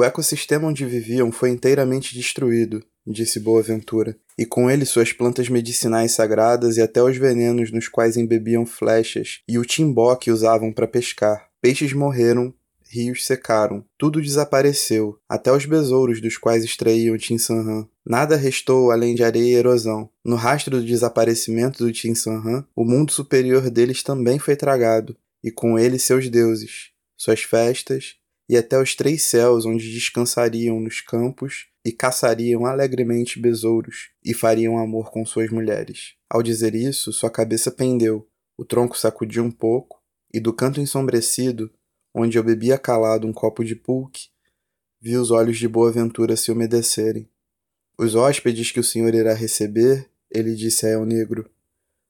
O ecossistema onde viviam foi inteiramente destruído, disse Boaventura, e com ele suas plantas medicinais sagradas e até os venenos nos quais embebiam flechas e o timbó que usavam para pescar. Peixes morreram, rios secaram, tudo desapareceu, até os besouros dos quais extraíam Tinsanhan. Nada restou além de areia e erosão. No rastro do desaparecimento do Tinsanhan, o mundo superior deles também foi tragado, e com ele seus deuses, suas festas e até os três céus onde descansariam nos campos e caçariam alegremente besouros e fariam amor com suas mulheres. Ao dizer isso, sua cabeça pendeu, o tronco sacudiu um pouco, e do canto ensombrecido, onde eu bebia calado um copo de pulque, vi os olhos de Boaventura se umedecerem. Os hóspedes que o senhor irá receber, ele disse a El Negro,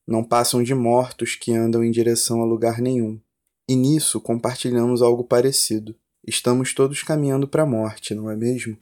não passam de mortos que andam em direção a lugar nenhum. E nisso compartilhamos algo parecido. Estamos todos caminhando para a morte, não é mesmo?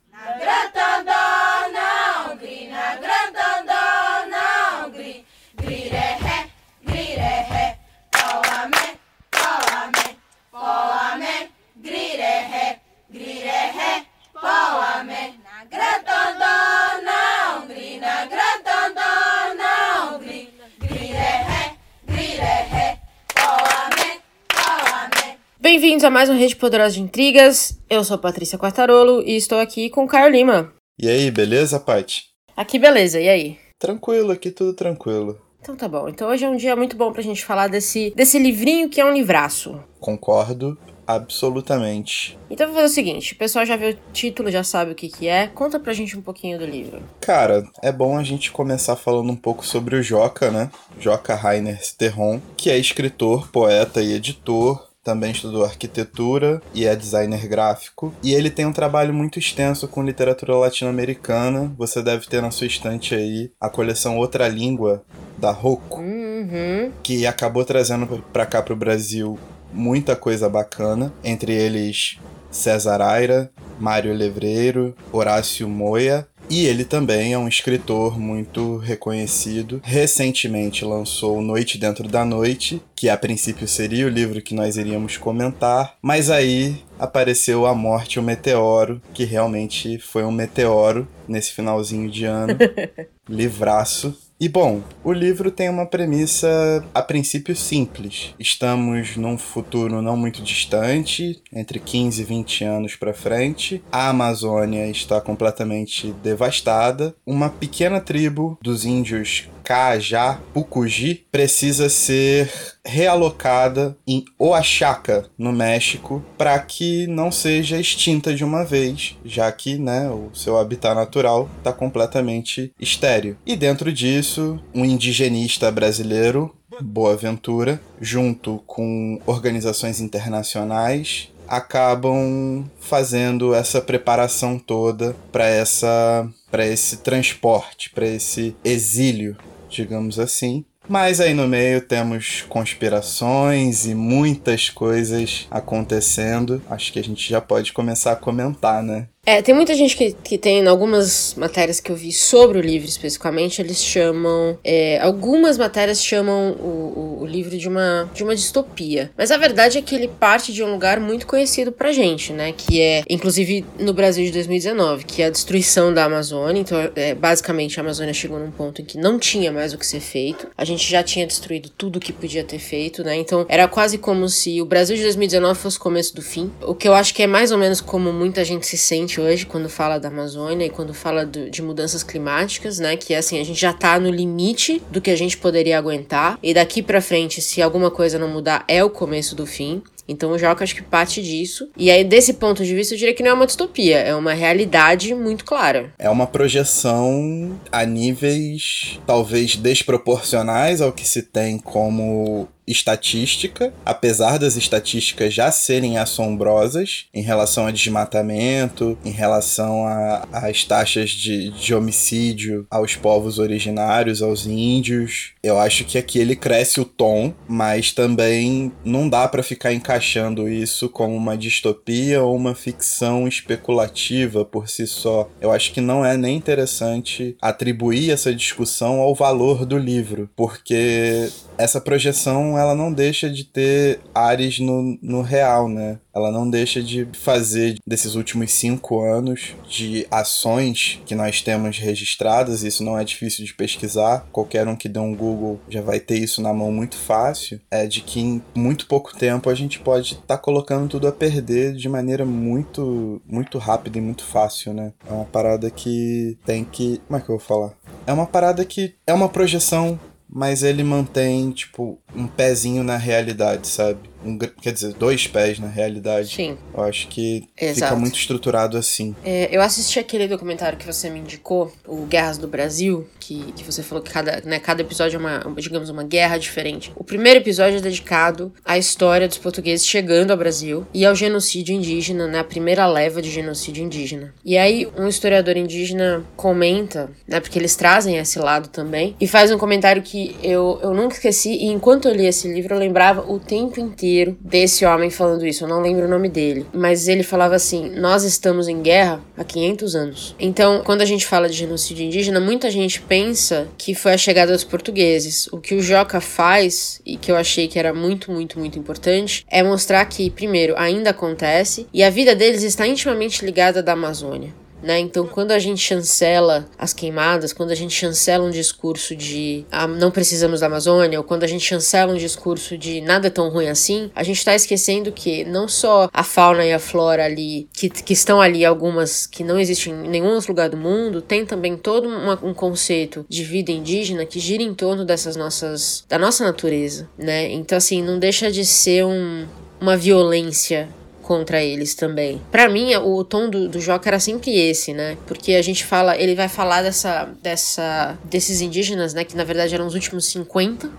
Bem-vindos a mais um Rede Poderosa de Intrigas. Eu sou Patrícia Quartarolo e estou aqui com o Caio Lima. E aí, beleza, Paty? Aqui beleza, e aí? Tranquilo, aqui tudo tranquilo. Então tá bom. Então hoje é um dia muito bom pra gente falar desse, desse livrinho que é um livraço. Concordo absolutamente. Então vou fazer o seguinte, o pessoal já viu o título, já sabe o que que é. Conta pra gente um pouquinho do livro. Cara, é bom a gente começar falando um pouco sobre o Joca, né? Joca Rainer Sterron, que é escritor, poeta e editor, também estudou arquitetura e é designer gráfico. E ele tem um trabalho muito extenso com literatura latino-americana. Você deve ter na sua estante aí a coleção Outra Língua da Rocco, uhum. que acabou trazendo para cá para o Brasil muita coisa bacana, entre eles César Aira, Mário Levreiro, Horácio Moya e ele também é um escritor muito reconhecido. Recentemente lançou Noite Dentro da Noite, que a princípio seria o livro que nós iríamos comentar, mas aí apareceu A Morte e o Meteoro, que realmente foi um meteoro nesse finalzinho de ano. Livraço. E bom, o livro tem uma premissa a princípio simples. Estamos num futuro não muito distante, entre 15 e 20 anos para frente. A Amazônia está completamente devastada. Uma pequena tribo dos índios Cajá Pucuji precisa ser realocada em Oaxaca, no México, para que não seja extinta de uma vez, já que né, o seu habitat natural está completamente estéreo. E dentro disso, um indigenista brasileiro, Boaventura, junto com organizações internacionais, acabam fazendo essa preparação toda para essa para esse transporte, para esse exílio digamos assim. Mas aí no meio temos conspirações e muitas coisas acontecendo. Acho que a gente já pode começar a comentar, né? É, tem muita gente que, que tem, em algumas matérias que eu vi sobre o livro especificamente, eles chamam. É, algumas matérias chamam o, o, o, livro de uma, de uma distopia. Mas a verdade é que ele parte de um lugar muito conhecido pra gente, né? Que é, inclusive no Brasil de 2019, que é a destruição da Amazônia. Então, é, basicamente, a Amazônia chegou num ponto em que não tinha mais o que ser feito. A gente já tinha destruído tudo o que podia ter feito, né? Então, era quase como se o Brasil de 2019 fosse o começo do fim. O que eu acho que é mais ou menos como muita gente se sente hoje quando fala da Amazônia e quando fala do, de mudanças climáticas, né? Que assim, a gente já tá no limite do que a gente poderia aguentar. E daqui para frente, se alguma coisa não mudar, é o começo do fim. Então o Joca acho que parte disso. E aí, desse ponto de vista, eu diria que não é uma distopia, é uma realidade muito clara. É uma projeção a níveis talvez desproporcionais ao que se tem como estatística, apesar das estatísticas já serem assombrosas em relação a desmatamento, em relação às taxas de, de homicídio aos povos originários, aos índios. Eu acho que aqui ele cresce o tom, mas também não dá para ficar encaixando isso como uma distopia ou uma ficção especulativa por si só. Eu acho que não é nem interessante atribuir essa discussão ao valor do livro, porque essa projeção ela não deixa de ter ares no, no real, né? ela não deixa de fazer desses últimos cinco anos de ações que nós temos registradas, isso não é difícil de pesquisar, qualquer um que dê um Google já vai ter isso na mão muito fácil, é de que em muito pouco tempo a gente pode estar tá colocando tudo a perder de maneira muito, muito rápida e muito fácil, né? É uma parada que tem que. Como é que eu vou falar? É uma parada que é uma projeção mas ele mantém, tipo, um pezinho na realidade, sabe? Um, quer dizer, dois pés na realidade. Sim. Eu acho que Exato. fica muito estruturado assim. É, eu assisti aquele documentário que você me indicou, o Guerras do Brasil, que, que você falou que cada, né, cada episódio é uma, digamos, uma guerra diferente. O primeiro episódio é dedicado à história dos portugueses chegando ao Brasil e ao genocídio indígena, né, a primeira leva de genocídio indígena. E aí, um historiador indígena comenta, né, porque eles trazem esse lado também, e faz um comentário que eu, eu nunca esqueci, e enquanto eu li esse livro, eu lembrava o tempo inteiro desse homem falando isso. Eu não lembro o nome dele. Mas ele falava assim: Nós estamos em guerra há 500 anos. Então, quando a gente fala de genocídio indígena, muita gente pensa que foi a chegada dos portugueses. O que o Joca faz, e que eu achei que era muito, muito, muito importante, é mostrar que, primeiro, ainda acontece e a vida deles está intimamente ligada da Amazônia. Né? Então, quando a gente chancela as queimadas, quando a gente chancela um discurso de ah, não precisamos da Amazônia, ou quando a gente chancela um discurso de nada é tão ruim assim, a gente está esquecendo que não só a fauna e a flora ali, que, que estão ali, algumas que não existem em nenhum outro lugar do mundo, tem também todo uma, um conceito de vida indígena que gira em torno dessas nossas. da nossa natureza, né? Então, assim, não deixa de ser um, uma violência contra eles também. Para mim, o tom do, do Joca era sempre esse, né? Porque a gente fala, ele vai falar dessa, dessa, desses indígenas, né? Que na verdade eram os últimos 50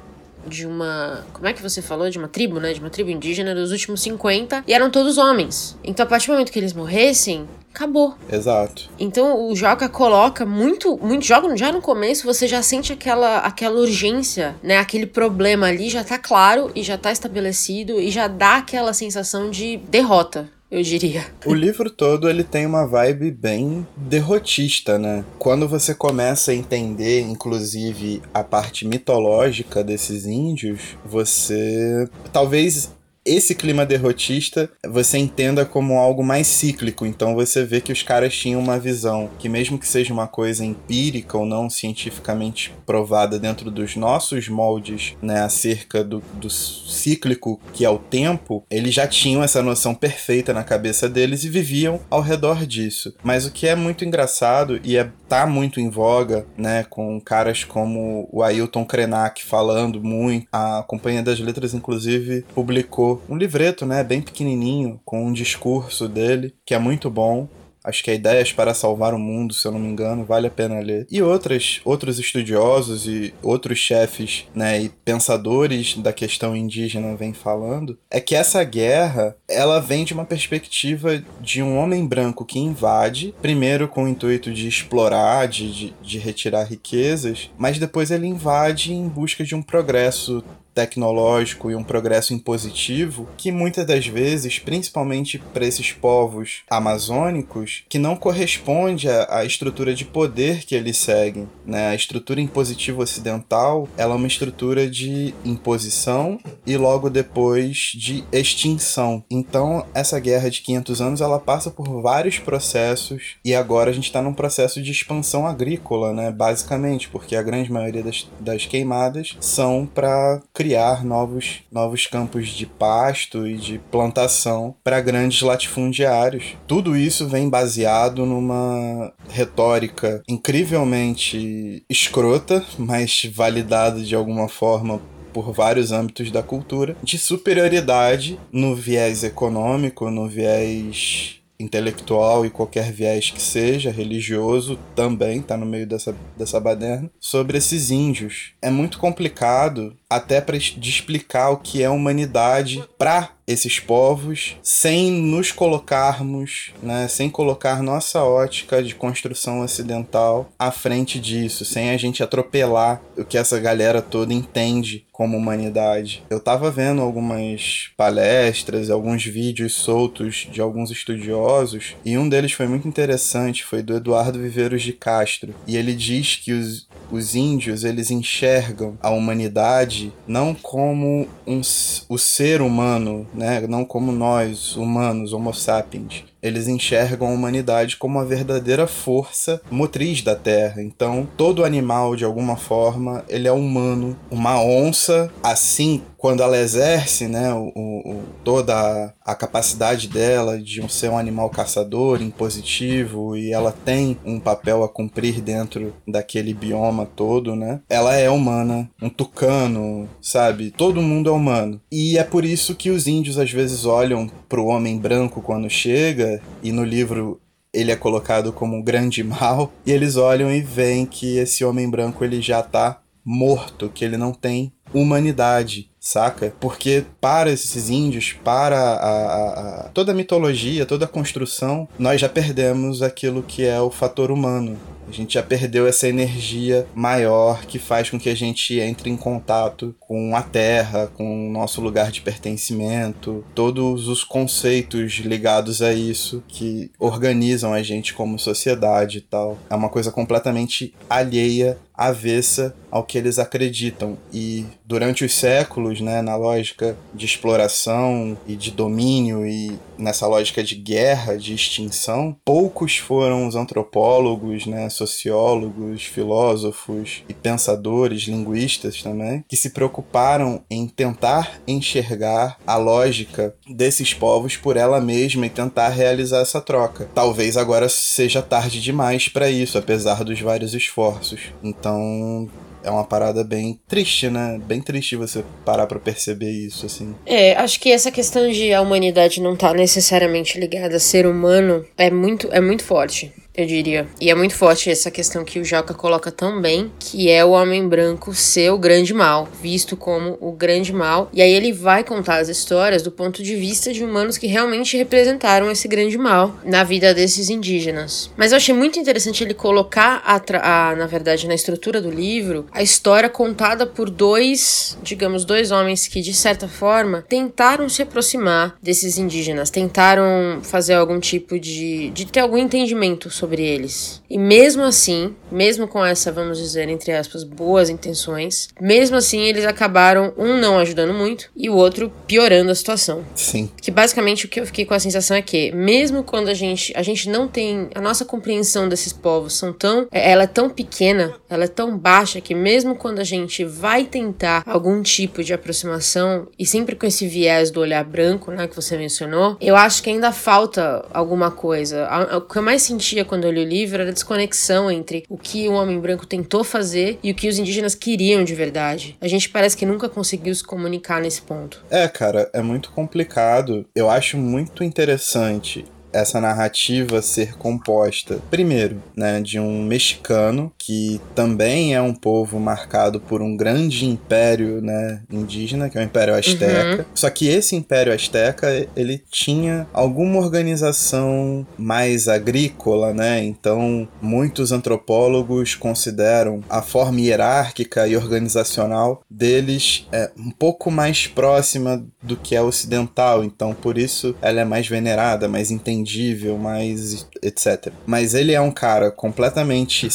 de uma. Como é que você falou? De uma tribo, né? De uma tribo indígena dos últimos 50 e eram todos homens. Então, a partir do momento que eles morressem, acabou. Exato. Então o Joca coloca muito, muito joga já no começo você já sente aquela aquela urgência, né? Aquele problema ali já tá claro e já tá estabelecido e já dá aquela sensação de derrota eu diria. O livro todo ele tem uma vibe bem derrotista, né? Quando você começa a entender, inclusive, a parte mitológica desses índios, você talvez esse clima derrotista você entenda como algo mais cíclico. Então você vê que os caras tinham uma visão que, mesmo que seja uma coisa empírica ou não cientificamente provada dentro dos nossos moldes, né, acerca do, do cíclico que é o tempo, eles já tinham essa noção perfeita na cabeça deles e viviam ao redor disso. Mas o que é muito engraçado e é tá muito em voga, né, com caras como o Ailton Krenak falando muito, a Companhia das Letras inclusive publicou um livreto, né, bem pequenininho, com um discurso dele, que é muito bom. Acho que é Ideias para Salvar o Mundo, se eu não me engano, vale a pena ler. E outras, outros estudiosos e outros chefes né, e pensadores da questão indígena vêm falando, é que essa guerra ela vem de uma perspectiva de um homem branco que invade, primeiro com o intuito de explorar, de, de, de retirar riquezas, mas depois ele invade em busca de um progresso tecnológico e um progresso impositivo que muitas das vezes, principalmente para esses povos amazônicos, que não corresponde à, estrutura de poder que eles seguem. Né? A estrutura impositiva ocidental ela é uma estrutura de imposição e logo depois de extinção. Então essa guerra de 500 anos ela passa por vários processos e agora a gente está num processo de expansão agrícola, né? basicamente, porque a grande maioria das, das queimadas são para criar criar novos, novos campos de pasto e de plantação para grandes latifundiários. Tudo isso vem baseado numa retórica incrivelmente escrota, mas validada de alguma forma por vários âmbitos da cultura, de superioridade no viés econômico, no viés intelectual e qualquer viés que seja, religioso também, tá no meio dessa, dessa baderna, sobre esses índios. É muito complicado até para explicar o que é humanidade para esses povos sem nos colocarmos, né, sem colocar nossa ótica de construção ocidental à frente disso, sem a gente atropelar o que essa galera toda entende como humanidade. Eu tava vendo algumas palestras, alguns vídeos soltos de alguns estudiosos, e um deles foi muito interessante, foi do Eduardo Viveiros de Castro, e ele diz que os os índios eles enxergam a humanidade não como um, o ser humano, né? não como nós, humanos, homo sapiens, eles enxergam a humanidade como a verdadeira força motriz da Terra. Então, todo animal, de alguma forma, ele é humano. Uma onça, assim, quando ela exerce né, o, o, toda a capacidade dela de ser um animal caçador, impositivo, e ela tem um papel a cumprir dentro daquele bioma todo, né? Ela é humana. Um tucano, sabe? Todo mundo é humano. E é por isso que os índios às vezes olham para o homem branco quando chega e no livro ele é colocado como um grande mal, e eles olham e veem que esse homem branco ele já tá morto, que ele não tem humanidade, saca? Porque para esses índios, para a, a, a, toda a mitologia, toda a construção, nós já perdemos aquilo que é o fator humano. A gente já perdeu essa energia maior que faz com que a gente entre em contato com a terra, com o nosso lugar de pertencimento, todos os conceitos ligados a isso que organizam a gente como sociedade e tal. É uma coisa completamente alheia avessa ao que eles acreditam. E durante os séculos, né, na lógica de exploração e de domínio e nessa lógica de guerra, de extinção, poucos foram os antropólogos, né, sociólogos, filósofos e pensadores, linguistas também, que se preocuparam em tentar enxergar a lógica desses povos por ela mesma e tentar realizar essa troca. Talvez agora seja tarde demais para isso, apesar dos vários esforços. Então, é uma parada bem triste, né? Bem triste você parar pra perceber isso, assim. É, acho que essa questão de a humanidade não tá necessariamente ligada a ser humano é muito, é muito forte eu diria. E é muito forte essa questão que o Joca coloca também, que é o homem branco ser o grande mal, visto como o grande mal. E aí ele vai contar as histórias do ponto de vista de humanos que realmente representaram esse grande mal na vida desses indígenas. Mas eu achei muito interessante ele colocar, a, a na verdade, na estrutura do livro, a história contada por dois, digamos, dois homens que, de certa forma, tentaram se aproximar desses indígenas, tentaram fazer algum tipo de. de ter algum entendimento sobre sobre eles. E mesmo assim, mesmo com essa, vamos dizer, entre aspas, boas intenções, mesmo assim eles acabaram, um não ajudando muito e o outro piorando a situação. Sim. Que basicamente o que eu fiquei com a sensação é que, mesmo quando a gente, a gente não tem, a nossa compreensão desses povos são tão, é, ela é tão pequena, ela é tão baixa que mesmo quando a gente vai tentar algum tipo de aproximação e sempre com esse viés do olhar branco, né, que você mencionou, eu acho que ainda falta alguma coisa. O que eu mais sentia quando quando eu li o livro era a desconexão entre o que o homem branco tentou fazer e o que os indígenas queriam de verdade. A gente parece que nunca conseguiu se comunicar nesse ponto. É, cara, é muito complicado. Eu acho muito interessante essa narrativa ser composta, primeiro, né, de um mexicano que também é um povo marcado por um grande império, né, indígena, que é o Império Azteca. Uhum. Só que esse Império Azteca, ele tinha alguma organização mais agrícola, né? Então, muitos antropólogos consideram a forma hierárquica e organizacional deles é, um pouco mais próxima do que é ocidental. Então, por isso ela é mais venerada, mais entendida entendível, mais etc. Mas ele é um cara completamente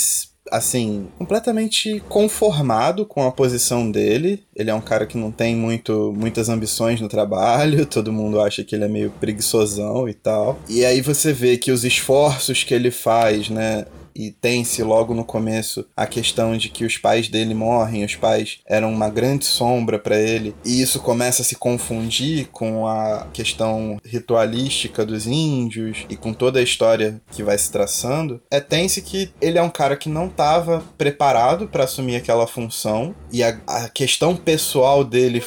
assim, completamente conformado com a posição dele. Ele é um cara que não tem muito, muitas ambições no trabalho, todo mundo acha que ele é meio preguiçosão e tal. E aí você vê que os esforços que ele faz, né, e tem-se logo no começo a questão de que os pais dele morrem, os pais eram uma grande sombra para ele, e isso começa a se confundir com a questão ritualística dos índios e com toda a história que vai se traçando, é tem-se que ele é um cara que não estava preparado para assumir aquela função e a, a questão pessoal dele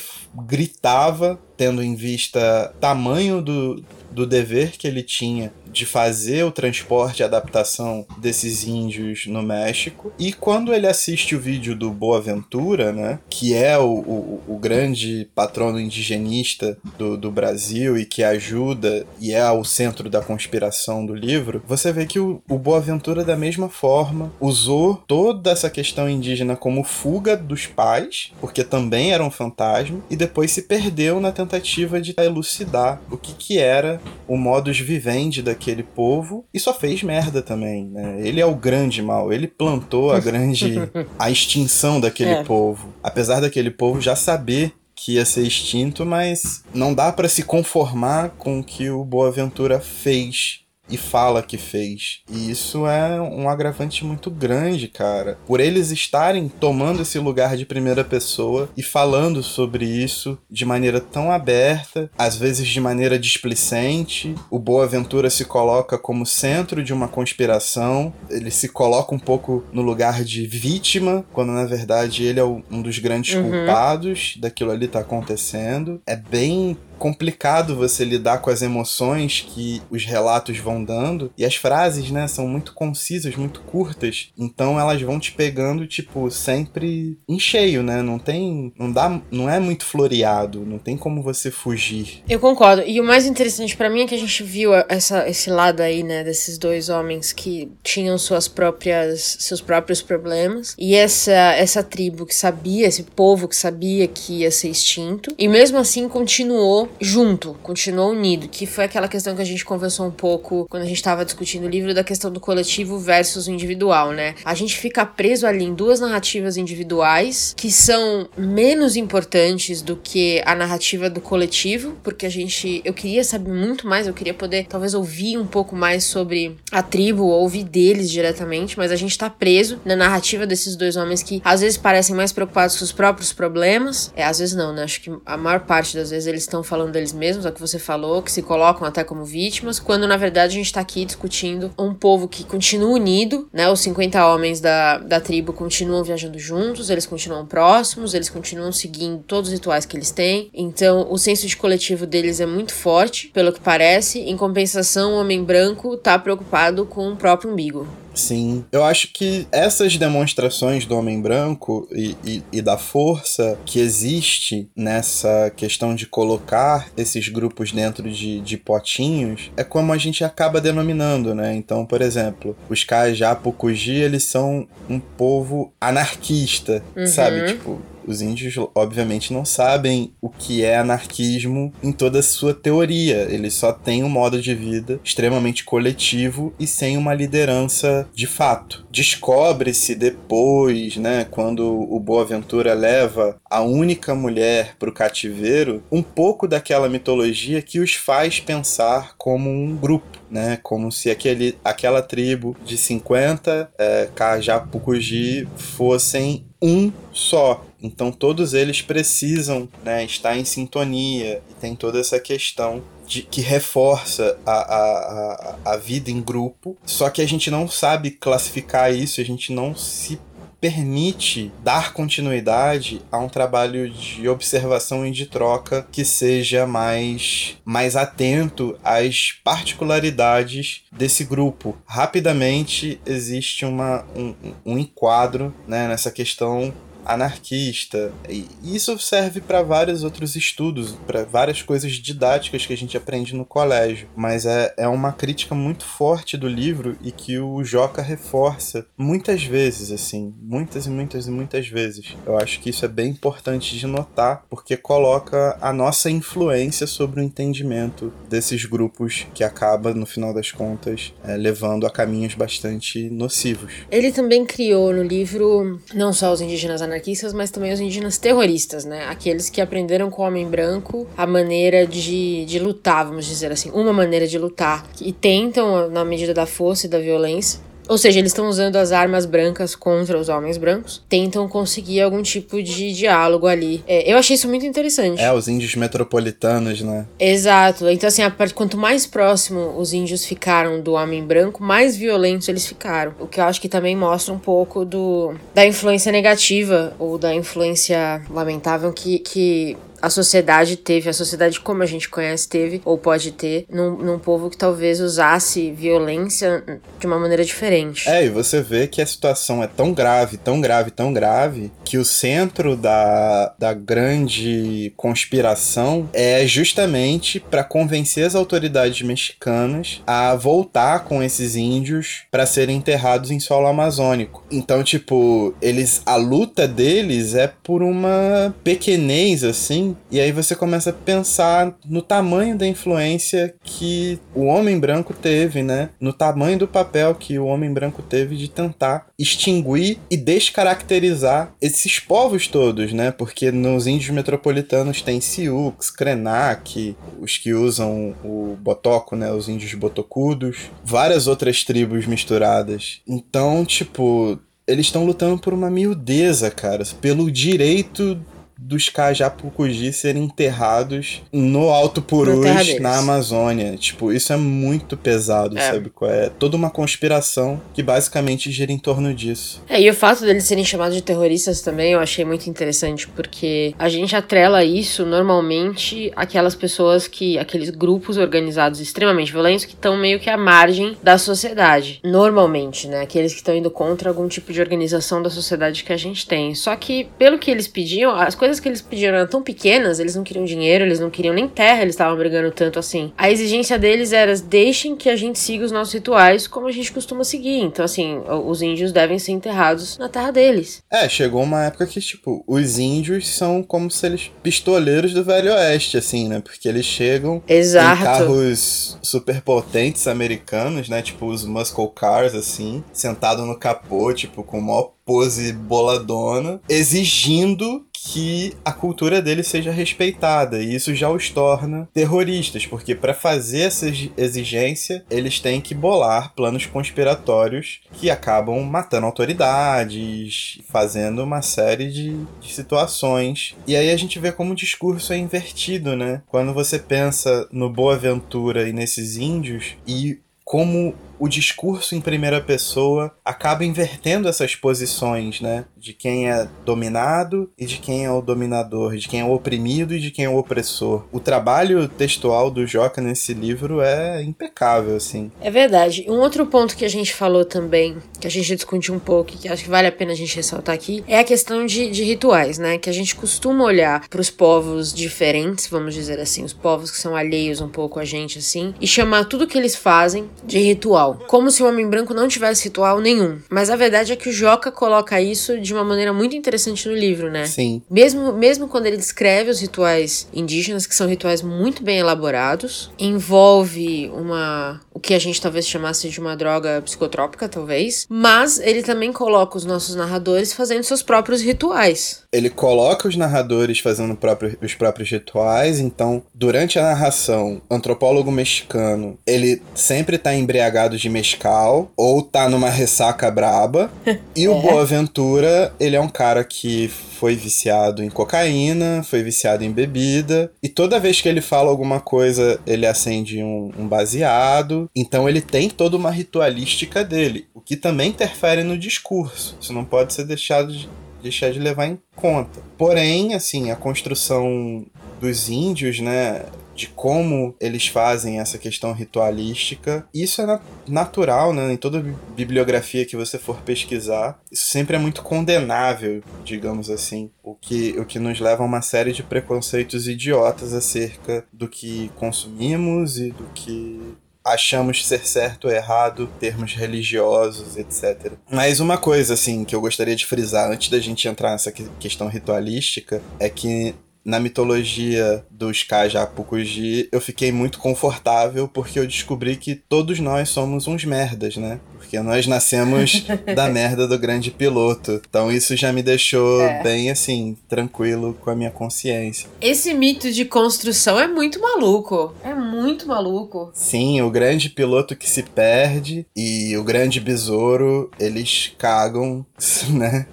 gritava tendo em vista tamanho do, do dever que ele tinha de fazer o transporte e adaptação desses índios no México. E quando ele assiste o vídeo do Boaventura, né, que é o, o, o grande patrono indigenista do, do Brasil e que ajuda e é o centro da conspiração do livro, você vê que o, o Boaventura, da mesma forma, usou toda essa questão indígena como fuga dos pais, porque também era um fantasma, e depois se perdeu na tentativa de elucidar o que, que era o modus vivendi daquele povo e só fez merda também, né? Ele é o grande mal, ele plantou a grande a extinção daquele é. povo. Apesar daquele povo já saber que ia ser extinto, mas não dá para se conformar com o que o Boaventura fez e fala que fez. E isso é um agravante muito grande, cara. Por eles estarem tomando esse lugar de primeira pessoa e falando sobre isso de maneira tão aberta, às vezes de maneira displicente, o Boaventura se coloca como centro de uma conspiração, ele se coloca um pouco no lugar de vítima, quando na verdade ele é um dos grandes uhum. culpados daquilo ali tá acontecendo. É bem complicado você lidar com as emoções que os relatos vão dando. E as frases, né, são muito concisas, muito curtas. Então elas vão te pegando, tipo, sempre em cheio, né? Não tem. Não dá. Não é muito floreado. Não tem como você fugir. Eu concordo. E o mais interessante para mim é que a gente viu essa, esse lado aí, né, desses dois homens que tinham suas próprias. seus próprios problemas. E essa, essa tribo que sabia, esse povo que sabia que ia ser extinto. E mesmo assim continuou junto, continuou unido, que foi aquela questão que a gente conversou um pouco quando a gente estava discutindo o livro da questão do coletivo versus o individual, né? A gente fica preso ali em duas narrativas individuais que são menos importantes do que a narrativa do coletivo, porque a gente eu queria saber muito mais, eu queria poder talvez ouvir um pouco mais sobre a tribo, ouvir deles diretamente, mas a gente tá preso na narrativa desses dois homens que às vezes parecem mais preocupados com os próprios problemas, é às vezes não, né? Acho que a maior parte das vezes eles estão falando falando deles mesmos, é o que você falou, que se colocam até como vítimas, quando na verdade a gente tá aqui discutindo um povo que continua unido, né? Os 50 homens da, da tribo continuam viajando juntos, eles continuam próximos, eles continuam seguindo todos os rituais que eles têm. Então, o senso de coletivo deles é muito forte, pelo que parece. Em compensação, o homem branco tá preocupado com o próprio umbigo. Sim. Eu acho que essas demonstrações do homem branco e, e, e, da força que existe nessa questão de colocar esses grupos dentro de, de potinhos é como a gente acaba denominando, né? Então, por exemplo, os Kajapukuji, eles são um povo anarquista, uhum. sabe? Tipo, os índios, obviamente, não sabem o que é anarquismo em toda a sua teoria. Eles só têm um modo de vida extremamente coletivo e sem uma liderança de fato. Descobre-se depois, né, quando o Boaventura leva a única mulher para o cativeiro, um pouco daquela mitologia que os faz pensar como um grupo. Né, como se aquele, aquela tribo de 50 é, Kajapukuji fossem um só. Então todos eles precisam né, estar em sintonia e tem toda essa questão de, que reforça a, a, a, a vida em grupo. Só que a gente não sabe classificar isso, a gente não se permite dar continuidade a um trabalho de observação e de troca que seja mais, mais atento às particularidades desse grupo. Rapidamente existe uma, um, um enquadro né, nessa questão anarquista. E isso serve para vários outros estudos, para várias coisas didáticas que a gente aprende no colégio. Mas é, é uma crítica muito forte do livro e que o Joca reforça muitas vezes, assim, muitas e muitas e muitas vezes. Eu acho que isso é bem importante de notar, porque coloca a nossa influência sobre o entendimento desses grupos que acaba, no final das contas, é, levando a caminhos bastante nocivos. Ele também criou no livro não só os indígenas anarquistas, anarquistas, mas também os indígenas terroristas, né? Aqueles que aprenderam com o homem branco a maneira de, de lutar, vamos dizer assim, uma maneira de lutar. E tentam, na medida da força e da violência, ou seja, eles estão usando as armas brancas contra os homens brancos, tentam conseguir algum tipo de diálogo ali. É, eu achei isso muito interessante. É, os índios metropolitanos, né? Exato. Então, assim, a, quanto mais próximo os índios ficaram do homem branco, mais violentos eles ficaram. O que eu acho que também mostra um pouco do, da influência negativa ou da influência lamentável que, que a sociedade teve, a sociedade como a gente conhece teve, ou pode ter, num, num povo que talvez usasse violência de uma maneira diferente. É, e você vê que a situação é tão grave, tão grave, tão grave, que o centro da, da grande conspiração é justamente para convencer as autoridades mexicanas a voltar com esses índios para serem enterrados em solo amazônico. Então, tipo, eles a luta deles é por uma pequenez assim E aí você começa a pensar no tamanho da influência que o homem branco teve, né? No tamanho do papel que o homem branco teve de tentar extinguir e descaracterizar esses povos todos, né? Porque nos índios metropolitanos tem Sioux, Krenak, os que usam o botoco, né? Os índios botocudos, várias outras tribos misturadas. Então, tipo, eles estão lutando por uma miudeza, cara, pelo direito dos Kajapukuji serem enterrados no Alto Purus, na Amazônia. Tipo, isso é muito pesado, é. sabe qual é? Toda uma conspiração que basicamente gira em torno disso. É, e o fato deles serem chamados de terroristas também eu achei muito interessante, porque a gente atrela isso normalmente aquelas pessoas que, aqueles grupos organizados extremamente violentos que estão meio que à margem da sociedade. Normalmente, né? Aqueles que estão indo contra algum tipo de organização da sociedade que a gente tem. Só que, pelo que eles pediam, as coisas coisas que eles pediram eram tão pequenas, eles não queriam dinheiro, eles não queriam nem terra, eles estavam brigando tanto assim. A exigência deles era: deixem que a gente siga os nossos rituais como a gente costuma seguir. Então, assim, os índios devem ser enterrados na terra deles. É, chegou uma época que, tipo, os índios são como se eles pistoleiros do Velho Oeste, assim, né? Porque eles chegam Exato. em carros super potentes americanos, né? Tipo, os muscle cars, assim, sentado no capô, tipo, com maior pose boladona, exigindo que a cultura deles seja respeitada. E isso já os torna terroristas, porque para fazer essa exigência, eles têm que bolar planos conspiratórios que acabam matando autoridades, fazendo uma série de, de situações. E aí a gente vê como o discurso é invertido, né? Quando você pensa no Boaventura e nesses índios e como o discurso em primeira pessoa acaba invertendo essas posições, né? De quem é dominado e de quem é o dominador, de quem é o oprimido e de quem é o opressor. O trabalho textual do Joca nesse livro é impecável, assim. É verdade. Um outro ponto que a gente falou também, que a gente discutiu um pouco e que acho que vale a pena a gente ressaltar aqui, é a questão de, de rituais, né? Que a gente costuma olhar para os povos diferentes, vamos dizer assim, os povos que são alheios um pouco a gente, assim, e chamar tudo que eles fazem de ritual ritual, como se o homem branco não tivesse ritual nenhum. Mas a verdade é que o Joca coloca isso de uma maneira muito interessante no livro, né? Sim. Mesmo, mesmo quando ele descreve os rituais indígenas, que são rituais muito bem elaborados, envolve uma o que a gente talvez chamasse de uma droga psicotrópica, talvez, mas ele também coloca os nossos narradores fazendo seus próprios rituais. Ele coloca os narradores fazendo próprio, os próprios rituais, então, durante a narração, antropólogo mexicano, ele sempre tá embriagado de mescal ou tá numa ressaca braba. e o é. Boaventura, ele é um cara que foi viciado em cocaína, foi viciado em bebida, e toda vez que ele fala alguma coisa, ele acende um, um baseado. Então ele tem toda uma ritualística dele, o que também interfere no discurso. Isso não pode ser deixado de, deixar de levar em conta. Porém, assim, a construção dos índios, né, de como eles fazem essa questão ritualística. Isso é natural, né? Em toda bibliografia que você for pesquisar, isso sempre é muito condenável, digamos assim, o que, o que nos leva a uma série de preconceitos idiotas acerca do que consumimos e do que achamos ser certo ou errado, termos religiosos, etc. Mas uma coisa, assim, que eu gostaria de frisar antes da gente entrar nessa questão ritualística é que na mitologia dos Kajapukuji, eu fiquei muito confortável porque eu descobri que todos nós somos uns merdas, né? Porque nós nascemos da merda do grande piloto. Então isso já me deixou é. bem assim, tranquilo com a minha consciência. Esse mito de construção é muito maluco. É muito maluco. Sim, o grande piloto que se perde e o grande besouro, eles cagam, né?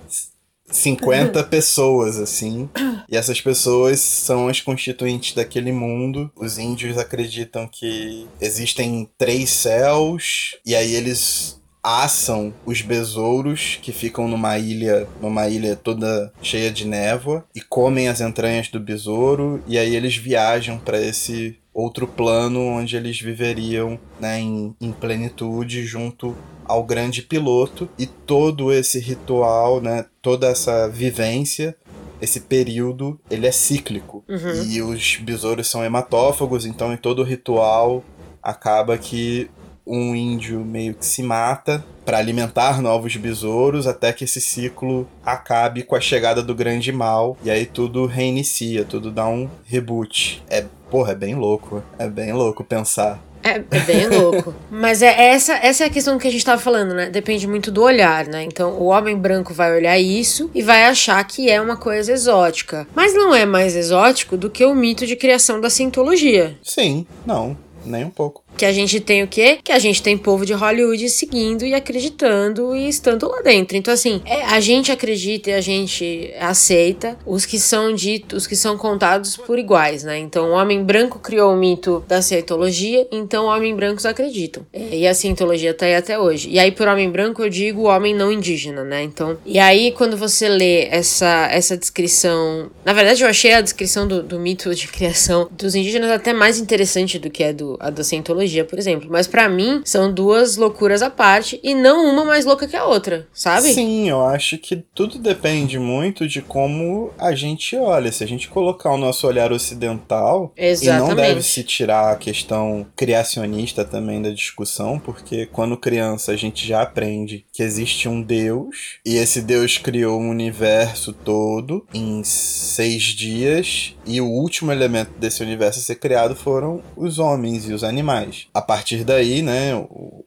50 pessoas, assim. E essas pessoas são as constituintes daquele mundo. Os índios acreditam que existem três céus, e aí eles assam os besouros que ficam numa ilha, numa ilha toda cheia de névoa e comem as entranhas do besouro e aí eles viajam para esse outro plano onde eles viveriam né, em, em plenitude junto ao grande piloto e todo esse ritual, né, toda essa vivência, esse período, ele é cíclico. Uhum. E os besouros são hematófagos, então em todo ritual acaba que um índio meio que se mata para alimentar novos besouros até que esse ciclo acabe com a chegada do grande mal e aí tudo reinicia, tudo dá um reboot. É, porra, é bem louco, é bem louco pensar é, é, bem louco. Mas é essa, essa é a questão que a gente tava falando, né? Depende muito do olhar, né? Então o homem branco vai olhar isso e vai achar que é uma coisa exótica. Mas não é mais exótico do que o mito de criação da cientologia. Sim, não, nem um pouco. Que a gente tem o quê? Que a gente tem povo de Hollywood seguindo e acreditando e estando lá dentro. Então, assim, é, a gente acredita e a gente aceita os que são ditos, os que são contados por iguais, né? Então, o homem branco criou o mito da cientologia, então homens brancos acreditam. É, e a cientologia tá aí até hoje. E aí, por homem branco, eu digo homem não indígena, né? Então, e aí, quando você lê essa, essa descrição. Na verdade, eu achei a descrição do, do mito de criação dos indígenas até mais interessante do que a, do, a da cientologia por exemplo. Mas para mim, são duas loucuras à parte e não uma mais louca que a outra, sabe? Sim, eu acho que tudo depende muito de como a gente olha. Se a gente colocar o nosso olhar ocidental, Exatamente. e não deve se tirar a questão criacionista também da discussão, porque quando criança a gente já aprende que existe um Deus e esse Deus criou o universo todo em seis dias e o último elemento desse universo a ser criado foram os homens e os animais. A partir daí, né,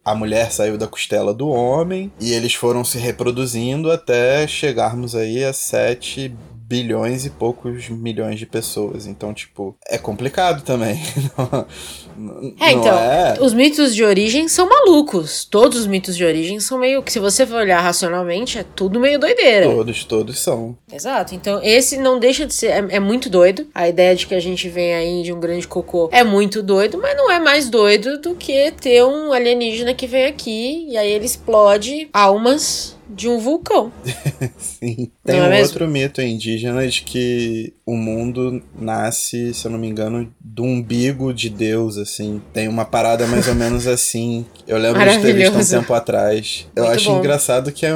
a mulher saiu da costela do homem e eles foram se reproduzindo até chegarmos aí a 7 bilhões e poucos milhões de pessoas. Então, tipo, é complicado também. é, então, é... os mitos de origem são malucos. Todos os mitos de origem são meio que, se você for olhar racionalmente, é tudo meio doideira. Todos, todos são. Exato. Então, esse não deixa de ser. É, é muito doido. A ideia de que a gente vem aí de um grande cocô é muito doido, mas não é mais doido do que ter um alienígena que vem aqui e aí ele explode almas de um vulcão. Sim. Tem é um outro mito indígena de que o mundo nasce, se eu não me engano, do umbigo de Deus, assim. Tem uma parada mais ou menos assim. Eu lembro de ter visto um tempo atrás. Eu Muito acho bom. engraçado que é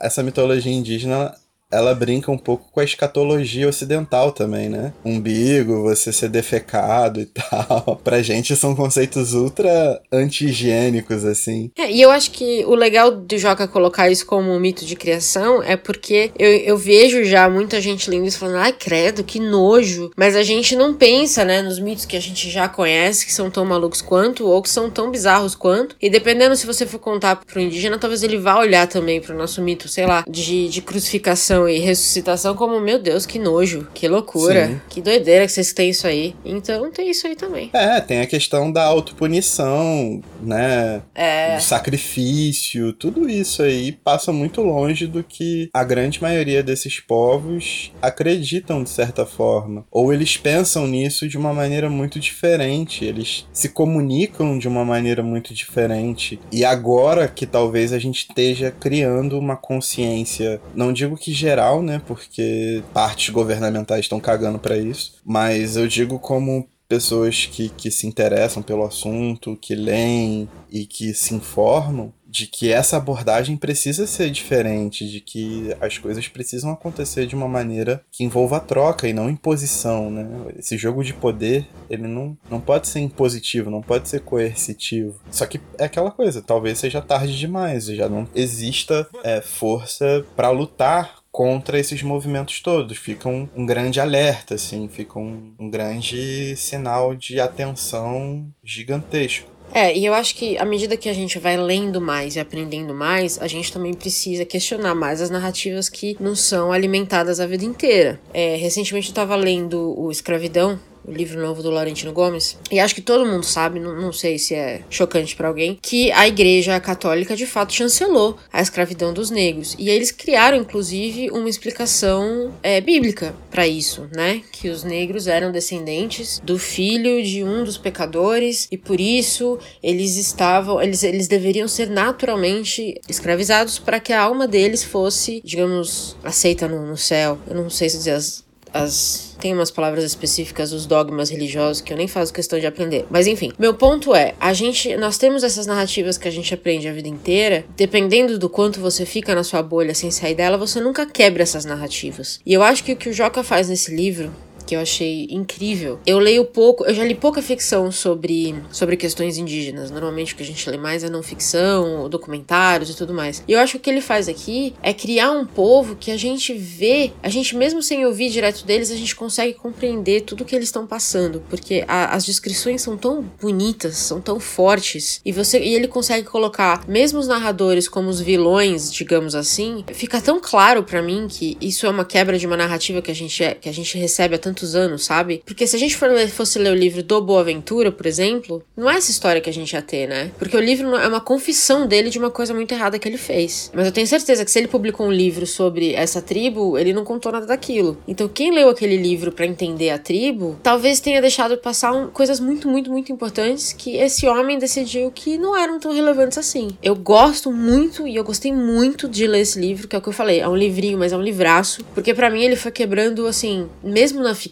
essa mitologia indígena ela brinca um pouco com a escatologia ocidental também, né? Umbigo, você ser defecado e tal. Pra gente são conceitos ultra anti-higiênicos, assim. É, e eu acho que o legal do Joca colocar isso como um mito de criação é porque eu, eu vejo já muita gente lendo isso falando, ai, credo, que nojo. Mas a gente não pensa, né, nos mitos que a gente já conhece, que são tão malucos quanto, ou que são tão bizarros quanto. E dependendo se você for contar pro indígena, talvez ele vá olhar também pro nosso mito, sei lá, de, de crucificação e ressuscitação como, meu Deus, que nojo, que loucura, Sim. que doideira que vocês têm isso aí. Então tem isso aí também. É, tem a questão da autopunição, né? É. Do sacrifício, tudo isso aí passa muito longe do que a grande maioria desses povos acreditam de certa forma. Ou eles pensam nisso de uma maneira muito diferente, eles se comunicam de uma maneira muito diferente. E agora que talvez a gente esteja criando uma consciência, não digo que geral, né? Porque partes governamentais estão cagando para isso. Mas eu digo como pessoas que, que se interessam pelo assunto, que leem e que se informam, de que essa abordagem precisa ser diferente, de que as coisas precisam acontecer de uma maneira que envolva troca e não imposição, né? Esse jogo de poder, ele não, não pode ser impositivo, não pode ser coercitivo. Só que é aquela coisa, talvez seja tarde demais, já não exista é, força para lutar contra esses movimentos todos. Fica um, um grande alerta, assim, fica um, um grande sinal de atenção gigantesco. É, e eu acho que à medida que a gente vai lendo mais e aprendendo mais, a gente também precisa questionar mais as narrativas que não são alimentadas a vida inteira. É, recentemente eu tava lendo o Escravidão, o livro novo do Laurentino Gomes. E acho que todo mundo sabe, não, não sei se é chocante para alguém, que a Igreja Católica de fato chancelou a escravidão dos negros. E eles criaram, inclusive, uma explicação é, bíblica para isso, né? Que os negros eram descendentes do filho de um dos pecadores e por isso eles estavam, eles, eles deveriam ser naturalmente escravizados para que a alma deles fosse, digamos, aceita no, no céu. Eu não sei se dizer as as tem umas palavras específicas dos dogmas religiosos que eu nem faço questão de aprender. Mas enfim, meu ponto é, a gente nós temos essas narrativas que a gente aprende a vida inteira, dependendo do quanto você fica na sua bolha sem sair dela, você nunca quebra essas narrativas. E eu acho que o que o Joca faz nesse livro que eu achei incrível. Eu leio pouco, eu já li pouca ficção sobre, sobre questões indígenas. Normalmente o que a gente lê mais é não ficção, documentários e tudo mais. E eu acho que o que ele faz aqui é criar um povo que a gente vê, a gente mesmo sem ouvir direto deles, a gente consegue compreender tudo que eles estão passando, porque a, as descrições são tão bonitas, são tão fortes, e você e ele consegue colocar mesmo os narradores como os vilões, digamos assim, fica tão claro para mim que isso é uma quebra de uma narrativa que a gente é, que a gente recebe há anos, sabe? Porque se a gente fosse ler o livro do Boa Ventura, por exemplo, não é essa história que a gente ia ter, né? Porque o livro é uma confissão dele de uma coisa muito errada que ele fez. Mas eu tenho certeza que se ele publicou um livro sobre essa tribo, ele não contou nada daquilo. Então quem leu aquele livro para entender a tribo, talvez tenha deixado passar um, coisas muito, muito, muito importantes que esse homem decidiu que não eram tão relevantes assim. Eu gosto muito e eu gostei muito de ler esse livro, que é o que eu falei, é um livrinho, mas é um livraço, porque para mim ele foi quebrando assim, mesmo na ficção,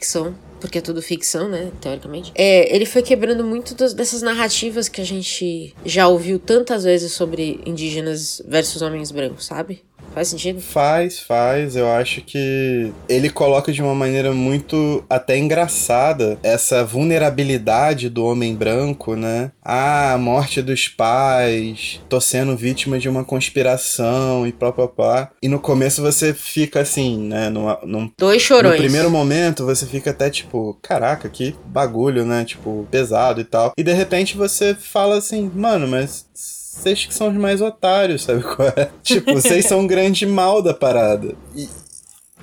porque é tudo ficção, né, teoricamente. É, ele foi quebrando muito dessas narrativas que a gente já ouviu tantas vezes sobre indígenas versus homens brancos, sabe? Faz sentido? Faz, faz. Eu acho que ele coloca de uma maneira muito até engraçada essa vulnerabilidade do homem branco, né? Ah, a morte dos pais, tô sendo vítima de uma conspiração e pá, pá, pá. E no começo você fica assim, né? No, no, Dois chorões. No primeiro momento você fica até tipo, caraca, que bagulho, né? Tipo, pesado e tal. E de repente você fala assim, mano, mas vocês que são os mais otários, sabe qual é? Tipo, vocês são um grande mal da parada. E,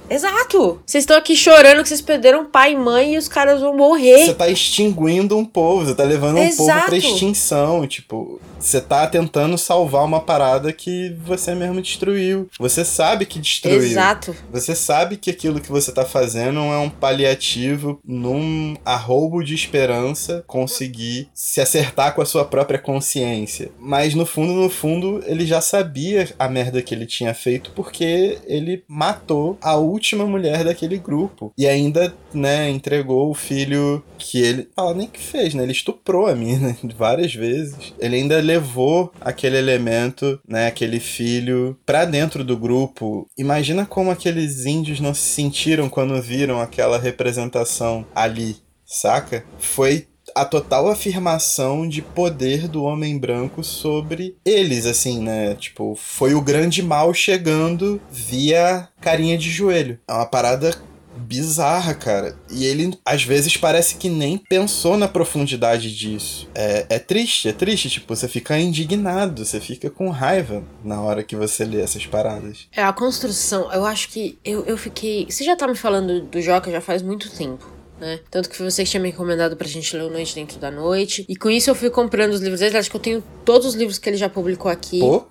Exato! Vocês estão aqui chorando que vocês perderam pai e mãe e os caras vão morrer. Você tá extinguindo um povo, você tá levando um Exato. povo pra extinção. Tipo, você tá tentando salvar uma parada que você mesmo destruiu. Você sabe que destruiu. Exato. Você sabe que aquilo que você tá fazendo é um paliativo num arroubo de esperança conseguir se acertar com a sua própria consciência. Mas no fundo, no fundo, ele já sabia a merda que ele tinha feito porque ele matou a última mulher daquele grupo. E ainda, né, entregou o filho que ele. Fala nem que fez, né? Ele estuprou a mina várias vezes. Ele ainda levou aquele elemento, né, aquele filho, para dentro do grupo. Imagina como aqueles índios não se sentiram quando viram aquela representação ali, saca? Foi a total afirmação de poder do homem branco sobre eles, assim, né? Tipo, foi o grande mal chegando via carinha de joelho. É uma parada bizarra, cara. E ele, às vezes, parece que nem pensou na profundidade disso. É, é triste, é triste. Tipo, você fica indignado, você fica com raiva na hora que você lê essas paradas. É, a construção, eu acho que eu, eu fiquei. Você já tá me falando do Joca já faz muito tempo né? Tanto que foi você que tinha me recomendado pra gente ler o Noite Dentro da Noite. E com isso eu fui comprando os livros dele. Acho que eu tenho todos os livros que ele já publicou aqui. Pô?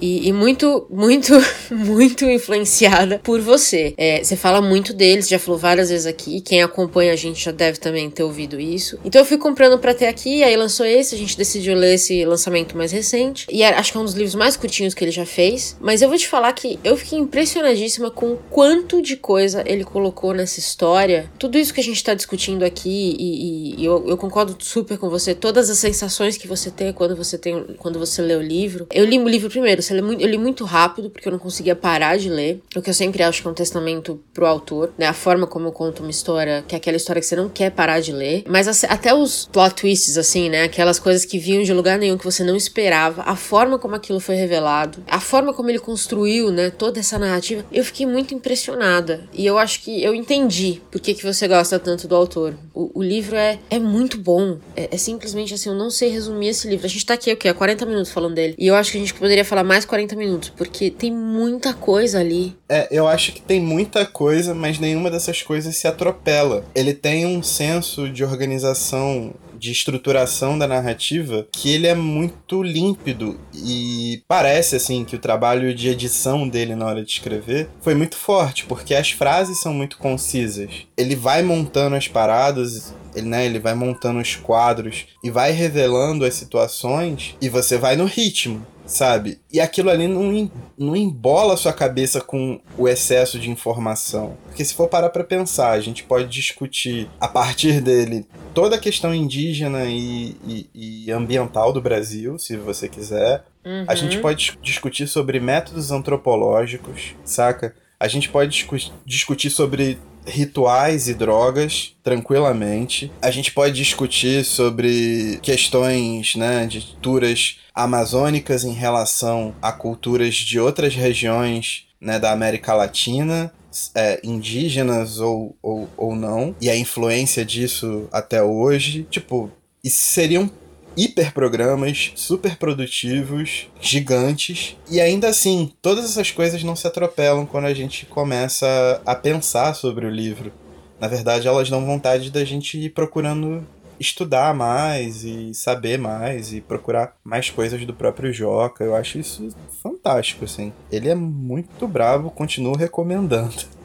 E, e muito, muito, muito influenciada por você. É, você fala muito deles, já falou várias vezes aqui. Quem acompanha a gente já deve também ter ouvido isso. Então eu fui comprando pra ter aqui, aí lançou esse, a gente decidiu ler esse lançamento mais recente. E acho que é um dos livros mais curtinhos que ele já fez. Mas eu vou te falar que eu fiquei impressionadíssima com o quanto de coisa ele colocou nessa história. Tudo isso que a gente está discutindo aqui, e, e, e eu, eu, concordo super com você, todas as sensações que você tem quando você tem quando você lê o livro. Eu li o livro primeiro, eu li muito rápido, porque eu não conseguia parar de ler. O que eu sempre acho que é um testamento pro autor, né? A forma como eu conto uma história, que é aquela história que você não quer parar de ler. Mas até os plot twists, assim, né? Aquelas coisas que vinham de lugar nenhum, que você não esperava, a forma como aquilo foi revelado, a forma como ele construiu, né? Toda essa narrativa, eu fiquei muito impressionada. E eu acho que eu entendi por que, que você gosta tanto tanto do autor. O, o livro é, é muito bom. É, é, simplesmente assim, eu não sei resumir esse livro. A gente tá aqui, o quê? Há 40 minutos falando dele. E eu acho que a gente poderia falar mais 40 minutos, porque tem muita coisa ali. É, eu acho que tem muita coisa, mas nenhuma dessas coisas se atropela. Ele tem um senso de organização de estruturação da narrativa que ele é muito límpido e parece assim que o trabalho de edição dele na hora de escrever foi muito forte, porque as frases são muito concisas. Ele vai montando as paradas ele, né, ele vai montando os quadros e vai revelando as situações e você vai no ritmo sabe? E aquilo ali não, não embola a sua cabeça com o excesso de informação. Porque se for parar pra pensar, a gente pode discutir a partir dele toda a questão indígena e, e, e ambiental do Brasil, se você quiser. Uhum. A gente uhum. pode discutir sobre métodos antropológicos, saca? A gente pode discu discutir sobre rituais e drogas tranquilamente. A gente pode discutir sobre questões né, de culturas amazônicas em relação a culturas de outras regiões né, da América Latina, é, indígenas ou, ou, ou não, e a influência disso até hoje. Tipo, isso seriam hiperprogramas super produtivos, gigantes, e ainda assim, todas essas coisas não se atropelam quando a gente começa a pensar sobre o livro. Na verdade, elas dão vontade da gente ir procurando estudar mais e saber mais e procurar mais coisas do próprio Joca. Eu acho isso fantástico, assim. Ele é muito bravo, continuo recomendando.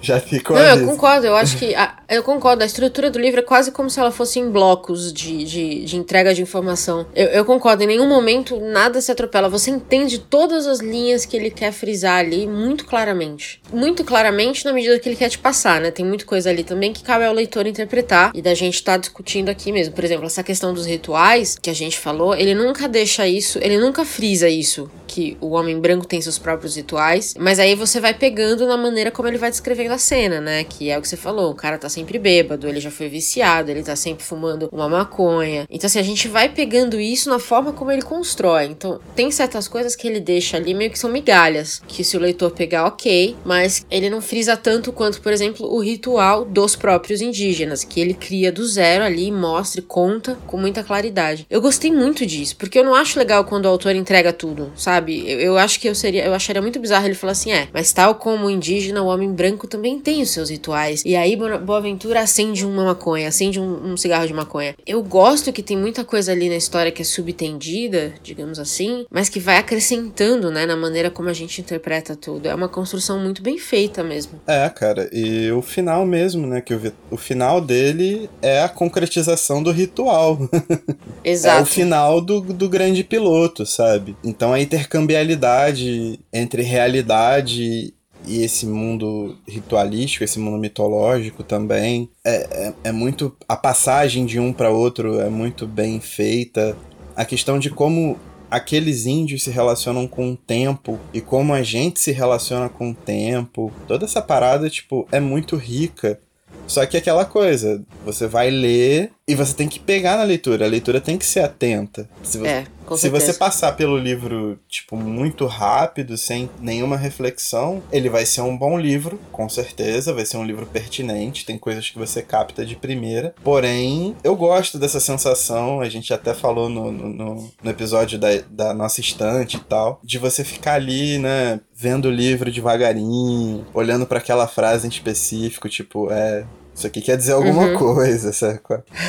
Já ficou Não, eu concordo. Eu acho que. A, eu concordo. A estrutura do livro é quase como se ela fosse em blocos de, de, de entrega de informação. Eu, eu, concordo. Em nenhum momento nada se atropela. Você entende todas as linhas que ele quer frisar ali muito claramente. Muito claramente na medida que ele quer te passar, né? Tem muita coisa ali também que cabe ao leitor interpretar e da gente estar tá discutindo aqui mesmo. Por exemplo, essa questão dos rituais que a gente falou, ele nunca deixa isso, ele nunca frisa isso que o homem branco tem seus próprios rituais, mas aí você vai pegando na maneira como ele vai descrevendo a cena, né? Que é o que você falou, o cara tá sempre bêbado, ele já foi viciado, ele tá sempre fumando uma maconha. Então, assim, a gente vai pegando isso na forma como ele constrói. Então, tem certas coisas que ele deixa ali meio que são migalhas, que se o leitor pegar, ok, mas ele não frisa tanto quanto, por exemplo, o ritual dos próprios indígenas, que ele cria do zero ali, mostra e conta com muita claridade. Eu gostei muito disso, porque eu não acho legal quando o autor entrega tudo, sabe? sabe? Eu, eu, acho que eu seria, eu acharia muito bizarro ele falar assim, é, mas tal como o indígena, o homem branco também tem os seus rituais. E aí Boaventura acende uma maconha, acende um, um cigarro de maconha. Eu gosto que tem muita coisa ali na história que é subtendida, digamos assim, mas que vai acrescentando, né, na maneira como a gente interpreta tudo. É uma construção muito bem feita mesmo. É, cara, e o final mesmo, né, que o, o final dele é a concretização do ritual. Exato. é o final do, do grande piloto, sabe? Então a intercâmbio intercambialidade entre realidade e esse mundo ritualístico, esse mundo mitológico também. É, é, é muito. A passagem de um para outro é muito bem feita. A questão de como aqueles índios se relacionam com o tempo e como a gente se relaciona com o tempo. Toda essa parada, tipo, é muito rica. Só que aquela coisa, você vai ler e você tem que pegar na leitura. A leitura tem que ser atenta. Se você, é, com se você passar pelo livro, tipo, muito rápido, sem nenhuma reflexão, ele vai ser um bom livro, com certeza. Vai ser um livro pertinente. Tem coisas que você capta de primeira. Porém, eu gosto dessa sensação. A gente até falou no, no, no episódio da, da nossa estante e tal. De você ficar ali, né? Vendo o livro devagarinho, olhando para aquela frase em específico, tipo, é, isso aqui quer dizer alguma uhum. coisa, sabe?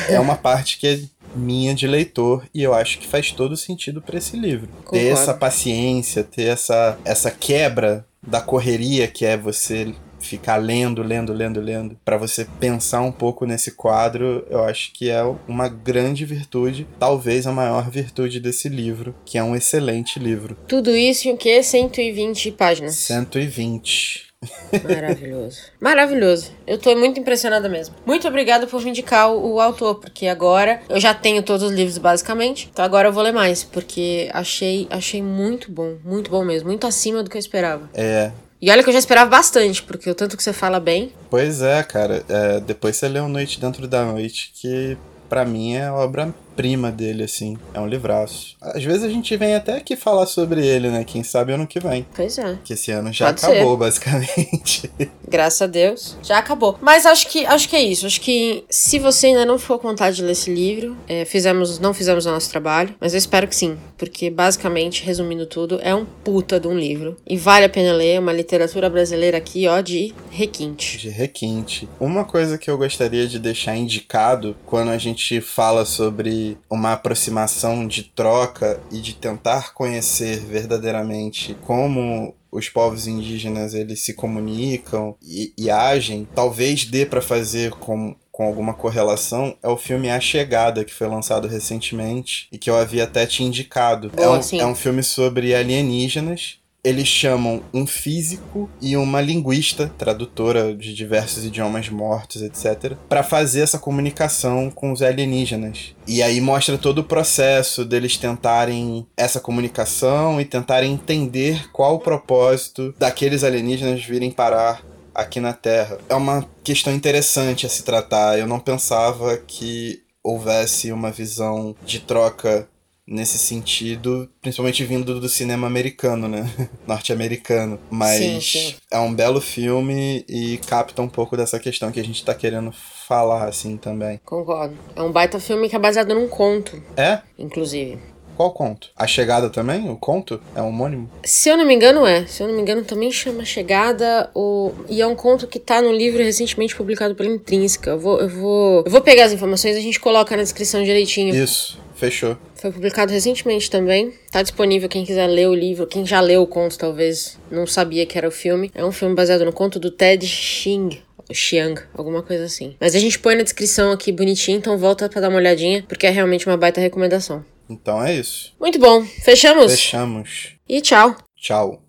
É uma parte que é minha de leitor e eu acho que faz todo sentido para esse livro. Concordo. Ter essa paciência, ter essa, essa quebra da correria que é você ficar lendo, lendo, lendo, lendo, para você pensar um pouco nesse quadro, eu acho que é uma grande virtude, talvez a maior virtude desse livro, que é um excelente livro. Tudo isso em o quê? 120 páginas. 120. Maravilhoso. Maravilhoso. Eu tô muito impressionada mesmo. Muito obrigada por me indicar o, o, autor, porque agora eu já tenho todos os livros basicamente. Então agora eu vou ler mais, porque achei, achei muito bom, muito bom mesmo, muito acima do que eu esperava. É. E olha que eu já esperava bastante, porque o tanto que você fala bem. Pois é, cara. É, depois você leu Noite Dentro da Noite, que para mim é obra prima dele, assim. É um livraço. Às vezes a gente vem até aqui falar sobre ele, né? Quem sabe ano que vem. Pois é. Que esse ano já Pode acabou, ser. basicamente. Graças a Deus. Já acabou. Mas acho que, acho que é isso. Acho que se você ainda não ficou com vontade de ler esse livro, é, fizemos, não fizemos o nosso trabalho, mas eu espero que sim. Porque, basicamente, resumindo tudo, é um puta de um livro. E vale a pena ler. Uma literatura brasileira aqui, ó, de requinte. De requinte. Uma coisa que eu gostaria de deixar indicado quando a gente fala sobre uma aproximação de troca e de tentar conhecer verdadeiramente como os povos indígenas eles se comunicam e, e agem, talvez dê para fazer com com alguma correlação é o filme A Chegada, que foi lançado recentemente e que eu havia até te indicado. Boa, é, um, é um filme sobre alienígenas eles chamam um físico e uma linguista, tradutora de diversos idiomas mortos, etc., para fazer essa comunicação com os alienígenas. E aí mostra todo o processo deles tentarem essa comunicação e tentarem entender qual o propósito daqueles alienígenas virem parar aqui na Terra. É uma questão interessante a se tratar. Eu não pensava que houvesse uma visão de troca nesse sentido, principalmente vindo do cinema americano, né? Norte-americano. Mas sim, sim. é um belo filme e capta um pouco dessa questão que a gente tá querendo falar, assim, também. Concordo. É um baita filme que é baseado num conto. É? Inclusive. Qual conto? A Chegada também? O conto? É homônimo? Se eu não me engano, é. Se eu não me engano, também chama Chegada. O... E é um conto que tá no livro recentemente publicado pela Intrínseca. Eu vou, eu vou, eu vou pegar as informações e a gente coloca na descrição direitinho. Isso, fechou. Foi publicado recentemente também. Tá disponível quem quiser ler o livro. Quem já leu o conto, talvez não sabia que era o filme. É um filme baseado no conto do Ted Xing. Xiang, alguma coisa assim. Mas a gente põe na descrição aqui bonitinho, então volta para dar uma olhadinha, porque é realmente uma baita recomendação. Então é isso. Muito bom. Fechamos? Fechamos. E tchau. Tchau.